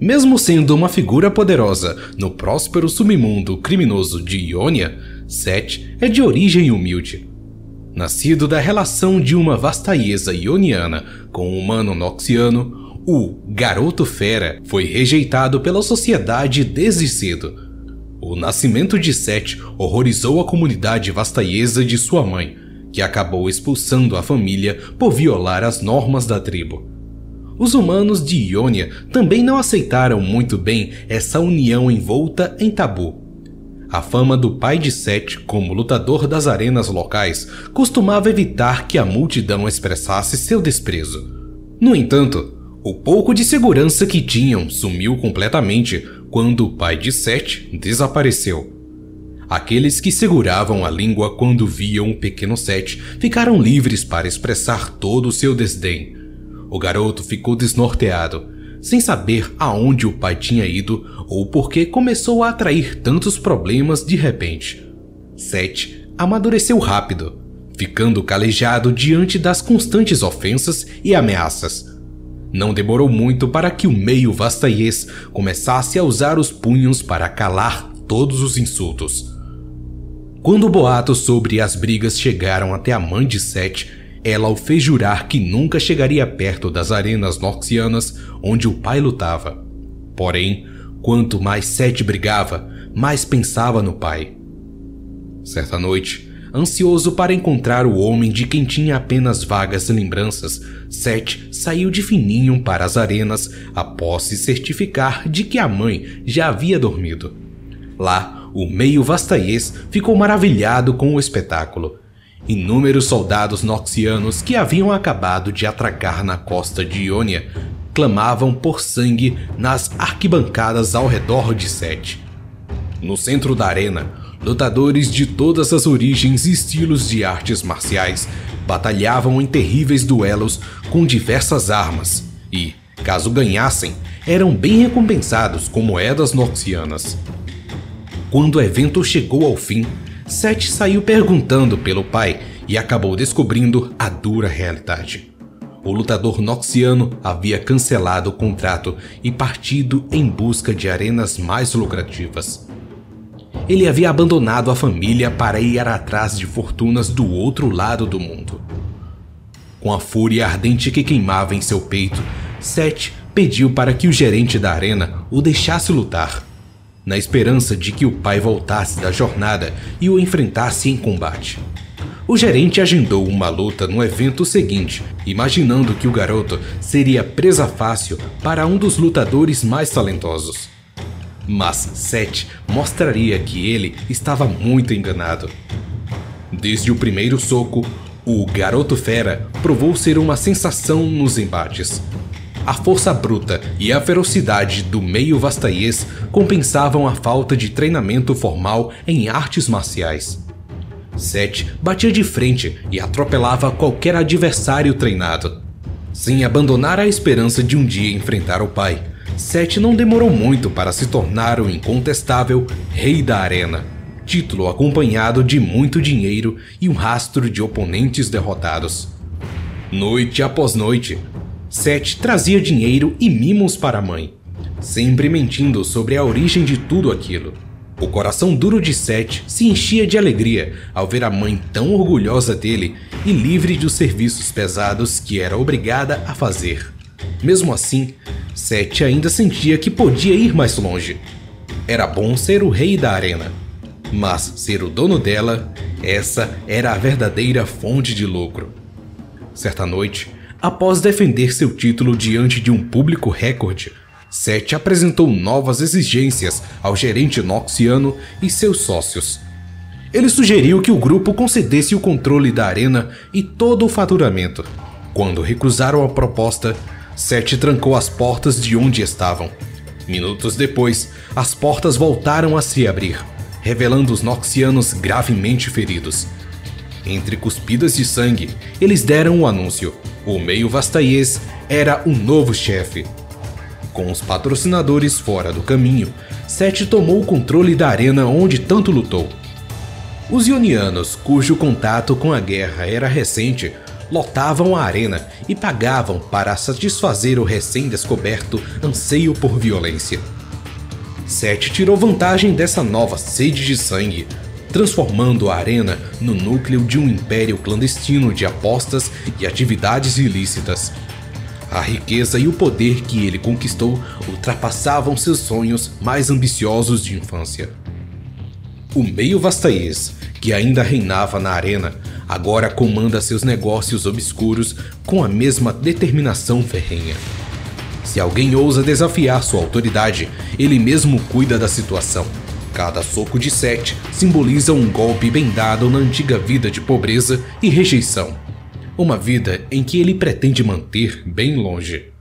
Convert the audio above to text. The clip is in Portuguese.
Mesmo sendo uma figura poderosa no próspero submundo criminoso de Ionia, Seth é de origem humilde. Nascido da relação de uma vastaiesa ioniana com um humano noxiano, o Garoto Fera foi rejeitado pela sociedade desde cedo. O nascimento de Seth horrorizou a comunidade vastaiesa de sua mãe, que acabou expulsando a família por violar as normas da tribo. Os humanos de Ionia também não aceitaram muito bem essa união envolta em tabu. A fama do pai de Seth como lutador das arenas locais costumava evitar que a multidão expressasse seu desprezo. No entanto, o pouco de segurança que tinham sumiu completamente quando o pai de Seth desapareceu. Aqueles que seguravam a língua quando viam o pequeno Seth ficaram livres para expressar todo o seu desdém, o garoto ficou desnorteado, sem saber aonde o pai tinha ido ou por que começou a atrair tantos problemas de repente. Seth amadureceu rápido, ficando calejado diante das constantes ofensas e ameaças. Não demorou muito para que o meio vastaiês começasse a usar os punhos para calar todos os insultos. Quando boatos sobre as brigas chegaram até a mãe de Seth, ela o fez jurar que nunca chegaria perto das arenas noxianas onde o pai lutava. Porém, quanto mais Seth brigava, mais pensava no pai. Certa noite, ansioso para encontrar o homem de quem tinha apenas vagas lembranças, Seth saiu de fininho para as arenas após se certificar de que a mãe já havia dormido. Lá, o meio vastaiês ficou maravilhado com o espetáculo Inúmeros soldados noxianos que haviam acabado de atracar na costa de Ionia clamavam por sangue nas arquibancadas ao redor de Sete. No centro da arena, lutadores de todas as origens e estilos de artes marciais batalhavam em terríveis duelos com diversas armas e, caso ganhassem, eram bem recompensados com moedas noxianas. Quando o evento chegou ao fim, Seth saiu perguntando pelo pai e acabou descobrindo a dura realidade. O lutador noxiano havia cancelado o contrato e partido em busca de arenas mais lucrativas. Ele havia abandonado a família para ir atrás de fortunas do outro lado do mundo. Com a fúria ardente que queimava em seu peito, Seth pediu para que o gerente da arena o deixasse lutar na esperança de que o pai voltasse da jornada e o enfrentasse em combate. O gerente agendou uma luta no evento seguinte, imaginando que o garoto seria presa fácil para um dos lutadores mais talentosos. Mas Seth mostraria que ele estava muito enganado. Desde o primeiro soco, o garoto fera provou ser uma sensação nos embates, a força bruta e a ferocidade do meio vastaiês compensavam a falta de treinamento formal em artes marciais. Seth batia de frente e atropelava qualquer adversário treinado. Sem abandonar a esperança de um dia enfrentar o pai, Seth não demorou muito para se tornar o incontestável Rei da Arena, título acompanhado de muito dinheiro e um rastro de oponentes derrotados. Noite após noite, Seth trazia dinheiro e mimos para a mãe, sempre mentindo sobre a origem de tudo aquilo. O coração duro de Seth se enchia de alegria ao ver a mãe tão orgulhosa dele e livre dos serviços pesados que era obrigada a fazer. Mesmo assim, Seth ainda sentia que podia ir mais longe. Era bom ser o rei da arena, mas ser o dono dela, essa era a verdadeira fonte de lucro. Certa noite, Após defender seu título diante de um público recorde, Seth apresentou novas exigências ao gerente noxiano e seus sócios. Ele sugeriu que o grupo concedesse o controle da arena e todo o faturamento. Quando recusaram a proposta, Seth trancou as portas de onde estavam. Minutos depois, as portas voltaram a se abrir, revelando os noxianos gravemente feridos. Entre cuspidas de sangue, eles deram o anúncio. O meio vastaiês era o novo chefe. Com os patrocinadores fora do caminho, Seth tomou o controle da arena onde tanto lutou. Os Ionianos, cujo contato com a guerra era recente, lotavam a arena e pagavam para satisfazer o recém-descoberto anseio por violência. Seth tirou vantagem dessa nova sede de sangue, transformando a arena no núcleo de um império clandestino de apostas e atividades ilícitas. A riqueza e o poder que ele conquistou ultrapassavam seus sonhos mais ambiciosos de infância. O meio vastaês, que ainda reinava na arena, agora comanda seus negócios obscuros com a mesma determinação ferrenha. Se alguém ousa desafiar sua autoridade, ele mesmo cuida da situação. Cada soco de sete simboliza um golpe bem dado na antiga vida de pobreza e rejeição. Uma vida em que ele pretende manter bem longe.